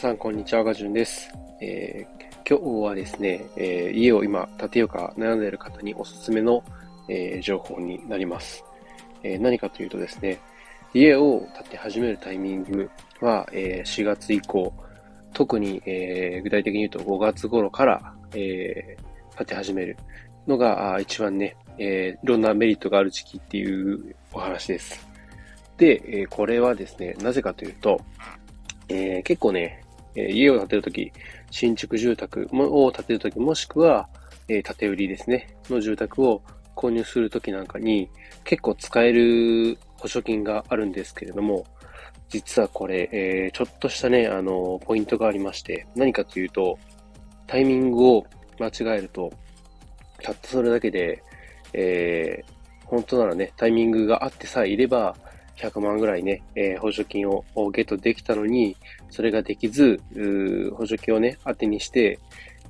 さん、こんにちは。ガジュンです。えー、今日はですね、えー、家を今建てようか悩んでいる方におすすめの、えー、情報になります、え何かというとですね、家を建て始めるタイミングは、え4月以降、特に、え具体的に言うと5月頃から、え建て始めるのが一番ね、えいろんなメリットがある時期っていうお話です。で、えこれはですね、なぜかというと、えー、結構ね、えー、家を建てるとき、新築住宅を建てるとき、もしくは、えー、建て売りですね、の住宅を購入するときなんかに、結構使える保証金があるんですけれども、実はこれ、えー、ちょっとしたね、あの、ポイントがありまして、何かというと、タイミングを間違えると、たったそれだけで、えー、本当ならね、タイミングがあってさえいれば、100万ぐらいね、えー、補助金をゲットできたのに、それができず、補助金をね、当てにして、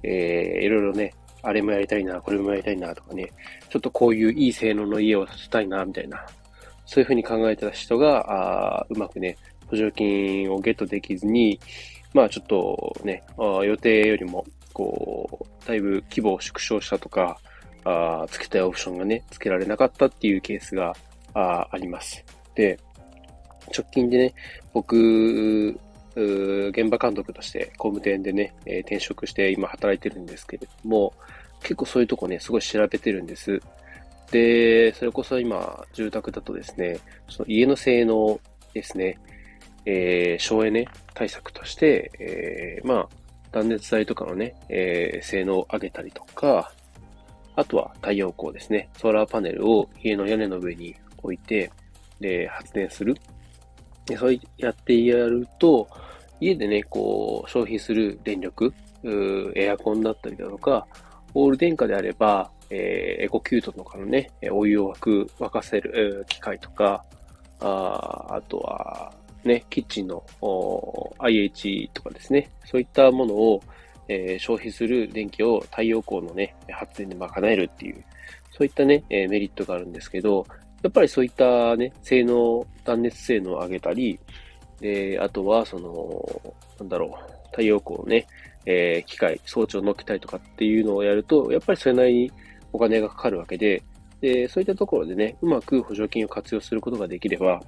えー、いろいろね、あれもやりたいな、これもやりたいなとかね、ちょっとこういういい性能の家を建てたいな、みたいな、そういうふうに考えた人が、あうまくね、補助金をゲットできずに、まあちょっとね、あ予定よりも、こう、だいぶ規模を縮小したとか、あ付けたいオプションがね、付けられなかったっていうケースがああります。で、直近でね、僕、現場監督として工務店でね、えー、転職して今働いてるんですけれども、結構そういうとこね、すごい調べてるんです。で、それこそ今、住宅だとですね、その家の性能ですね、えー、省エネ対策として、えー、まあ、断熱材とかのね、えー、性能を上げたりとか、あとは太陽光ですね、ソーラーパネルを家の屋根の上に置いて、で、発電する。で、そうやってやると、家でね、こう、消費する電力、エアコンだったりだとか、オール電化であれば、えー、エコキュートとかのね、お湯を沸く、沸かせる、え、機械とか、ああとは、ね、キッチンの IH とかですね、そういったものを、えー、消費する電気を太陽光のね、発電で賄えるっていう、そういったね、えメリットがあるんですけど、やっぱりそういったね、性能、断熱性能を上げたり、で、あとは、その、なんだろう、太陽光をね、えー、機械、装置を乗っけたりとかっていうのをやると、やっぱりそれなりにお金がかかるわけで、で、そういったところでね、うまく補助金を活用することができれば、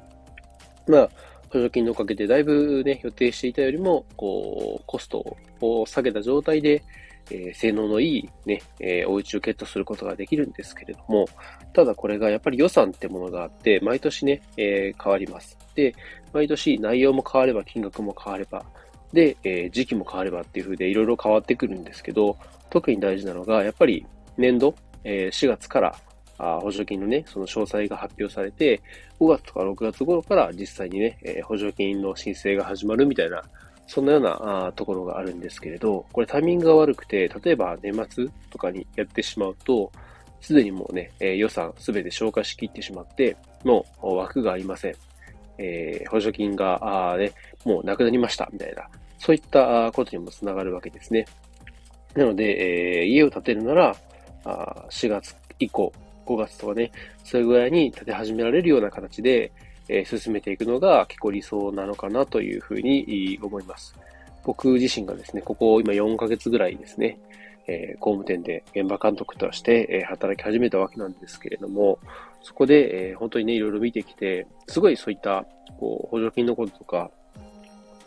まあ、補助金のおかげでだいぶね、予定していたよりも、こう、コストを下げた状態で、えー、性能のいいね、えー、お家をゲットすることができるんですけれども、ただこれがやっぱり予算ってものがあって、毎年ね、えー、変わります。で、毎年内容も変われば金額も変われば、で、え、時期も変わればっていう風でいろいろ変わってくるんですけど、特に大事なのが、やっぱり年度、え、4月からあ補助金のね、その詳細が発表されて、5月とか6月頃から実際にね、え、補助金の申請が始まるみたいなそんなようなあところがあるんですけれど、これタイミングが悪くて、例えば年末とかにやってしまうと、すでにもうね、えー、予算すべて消化しきってしまって、もう枠がありません。えー、補助金が、あね、もうなくなりました、みたいな、そういったことにもつながるわけですね。なので、えー、家を建てるなら、あ4月以降、5月とかね、それぐらいに建て始められるような形で、え進めていくのが結構理想なのかなというふうに思います。僕自身がですね、ここ今4ヶ月ぐらいですね、えー、工務店で現場監督として、えー、働き始めたわけなんですけれども、そこで、えー、本当にね、いろいろ見てきて、すごいそういった、こう、補助金のこととか、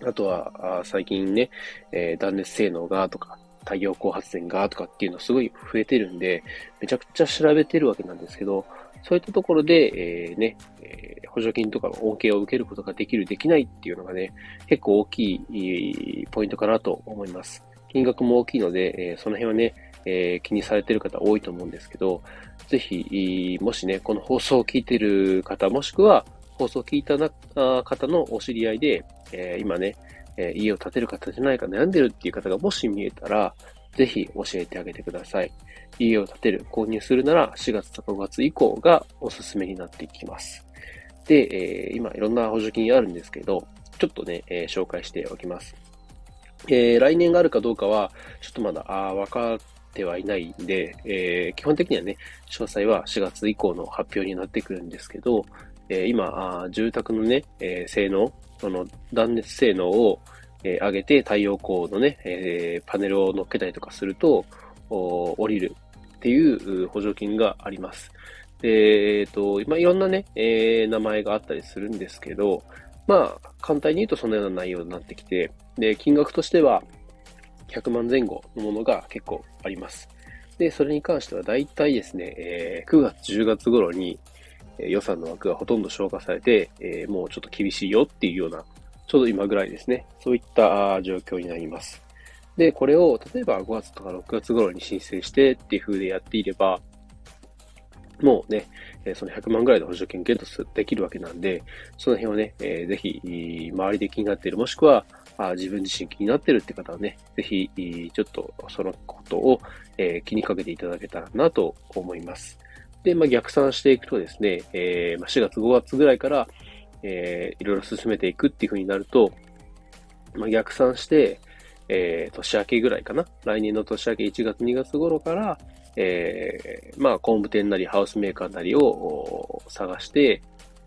あとは、あ最近ね、え断熱性能がとか、太陽光発電がとかっていうのすごい増えてるんで、めちゃくちゃ調べてるわけなんですけど、そういったところで、えー、ね、え、補助金とかの恩恵を受けることができる、できないっていうのがね、結構大きいポイントかなと思います。金額も大きいので、え、その辺はね、え、気にされてる方多いと思うんですけど、ぜひ、もしね、この放送を聞いてる方、もしくは放送を聞いた方のお知り合いで、え、今ね、え家を建てる方じゃないか悩んでるっていう方がもし見えたら、ぜひ教えてあげてください。家を建てる、購入するなら4月と5月以降がおすすめになっていきます。で、えー、今いろんな補助金あるんですけど、ちょっとね、えー、紹介しておきます。えー、来年があるかどうかは、ちょっとまだ、あ分かってはいないんで、えー、基本的にはね、詳細は4月以降の発表になってくるんですけど、え、今、あ住宅のね、え、性能、その断熱性能を、えー、上げて太陽光のね、えー、パネルを乗っけたりとかすると、降りるっていう補助金があります。で、えっ、ー、と、今いろんなね、えー、名前があったりするんですけど、まあ、簡単に言うとそのような内容になってきて、で、金額としては100万前後のものが結構あります。で、それに関しては大体ですね、えー、9月、10月頃に、え予算の枠がほとんど消化されて、えー、もうちょっと厳しいよっていうような、ちょうど今ぐらいですね。そういった状況になります。で、これを例えば5月とか6月頃に申請してっていう風でやっていれば、もうね、その100万ぐらいの補助金ゲットできるわけなんで、その辺をね、えー、ぜひ、周りで気になっている、もしくは、あ自分自身気になってるって方はね、ぜひ、ちょっとそのことを、え、気にかけていただけたらなと思います。で、まあ、逆算していくとですね、えー、まあ、4月、5月ぐらいから、えー、いろいろ進めていくっていう風になると、まあ、逆算して、えー、年明けぐらいかな？来年の年明け1月、2月頃から、えー、まあ、工務店なりハウスメーカーなりを探して、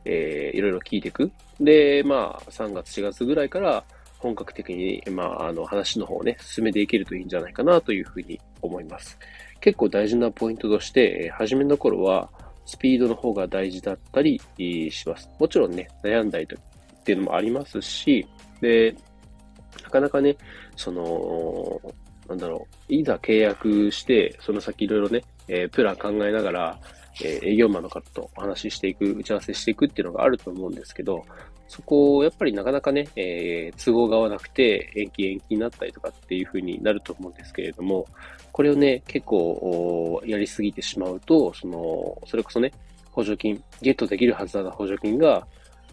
えー、いろいろ聞いていく。で、まあ、3月、4月ぐらいから本格的に、まあ、あの、話の方をね、進めていけるといいんじゃないかなというふうに思います。結構大事なポイントとして、初めの頃は、スピードの方が大事だったりします。もちろんね、悩んだりとっていうのもありますし、で、なかなかね、その、なんだろう、いざ契約して、その先いろいろね、えー、プラン考えながら、えー、営業マンの方とお話ししていく、打ち合わせしていくっていうのがあると思うんですけど、そこを、やっぱりなかなかね、えー、都合が合わなくて、延期延期になったりとかっていう風になると思うんですけれども、これをね、結構、やりすぎてしまうと、その、それこそね、補助金、ゲットできるはずだった補助金が、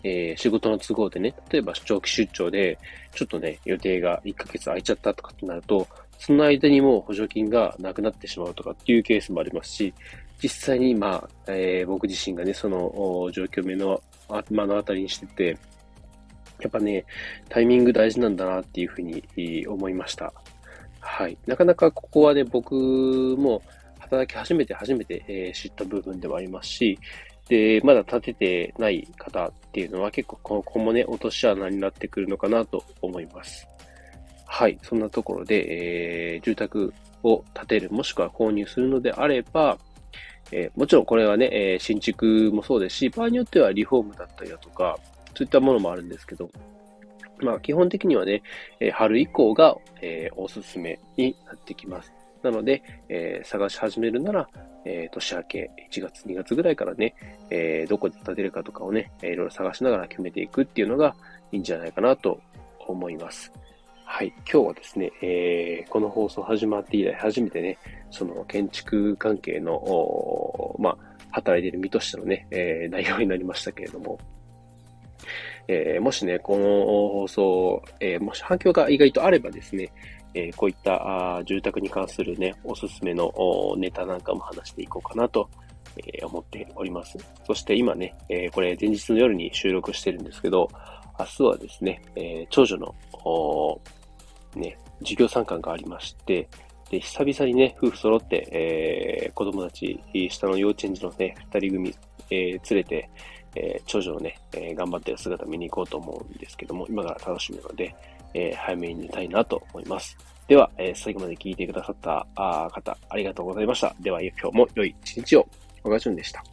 えー、仕事の都合でね、例えば長期出張で、ちょっとね、予定が1ヶ月空いちゃったとかってなると、その間にも補助金がなくなってしまうとかっていうケースもありますし、実際に、まあ、えー、僕自身がね、その状況目の、目の当たりにしてて、やっぱね、タイミング大事なんだなっていうふうに思いました。はい。なかなかここはね、僕も働き始めて初めて、え、知った部分ではありますし、で、まだ建ててない方っていうのは結構ここもね、落とし穴になってくるのかなと思います。はい。そんなところで、えー、住宅を建てる、もしくは購入するのであれば、えー、もちろんこれはね、えー、新築もそうですし、場合によってはリフォームだったりだとか、そういったものもあるんですけど、まあ基本的にはね、えー、春以降が、え、おすすめになってきます。なので、え、探し始めるなら、え、年明け1月、2月ぐらいからね、え、どこで建てるかとかをね、いろいろ探しながら決めていくっていうのがいいんじゃないかなと思います。はい。今日はですね、えー、この放送始まって以来初めてね、その建築関係の、まあ、働いている身としてのね、えー、内容になりましたけれども、えー、もしね、この放送、えー、もし反響が意外とあればですね、え、こういったあ住宅に関するね、おすすめのネタなんかも話していこうかなと、え、思っております。そして今ね、え、これ前日の夜に収録してるんですけど、明日はですね、え長女の、ね、授業参観がありまして、で、久々にね、夫婦揃って、えー、子供たち、下の幼稚園児のね、二人組、えー、連れて、えー、長女のね、えー、頑張ってる姿見に行こうと思うんですけども、今から楽しみなので、えー、早めに寝たいなと思います。では、えー、最後まで聞いてくださったあ方、ありがとうございました。では、今日も良い一日を。小川淳でした。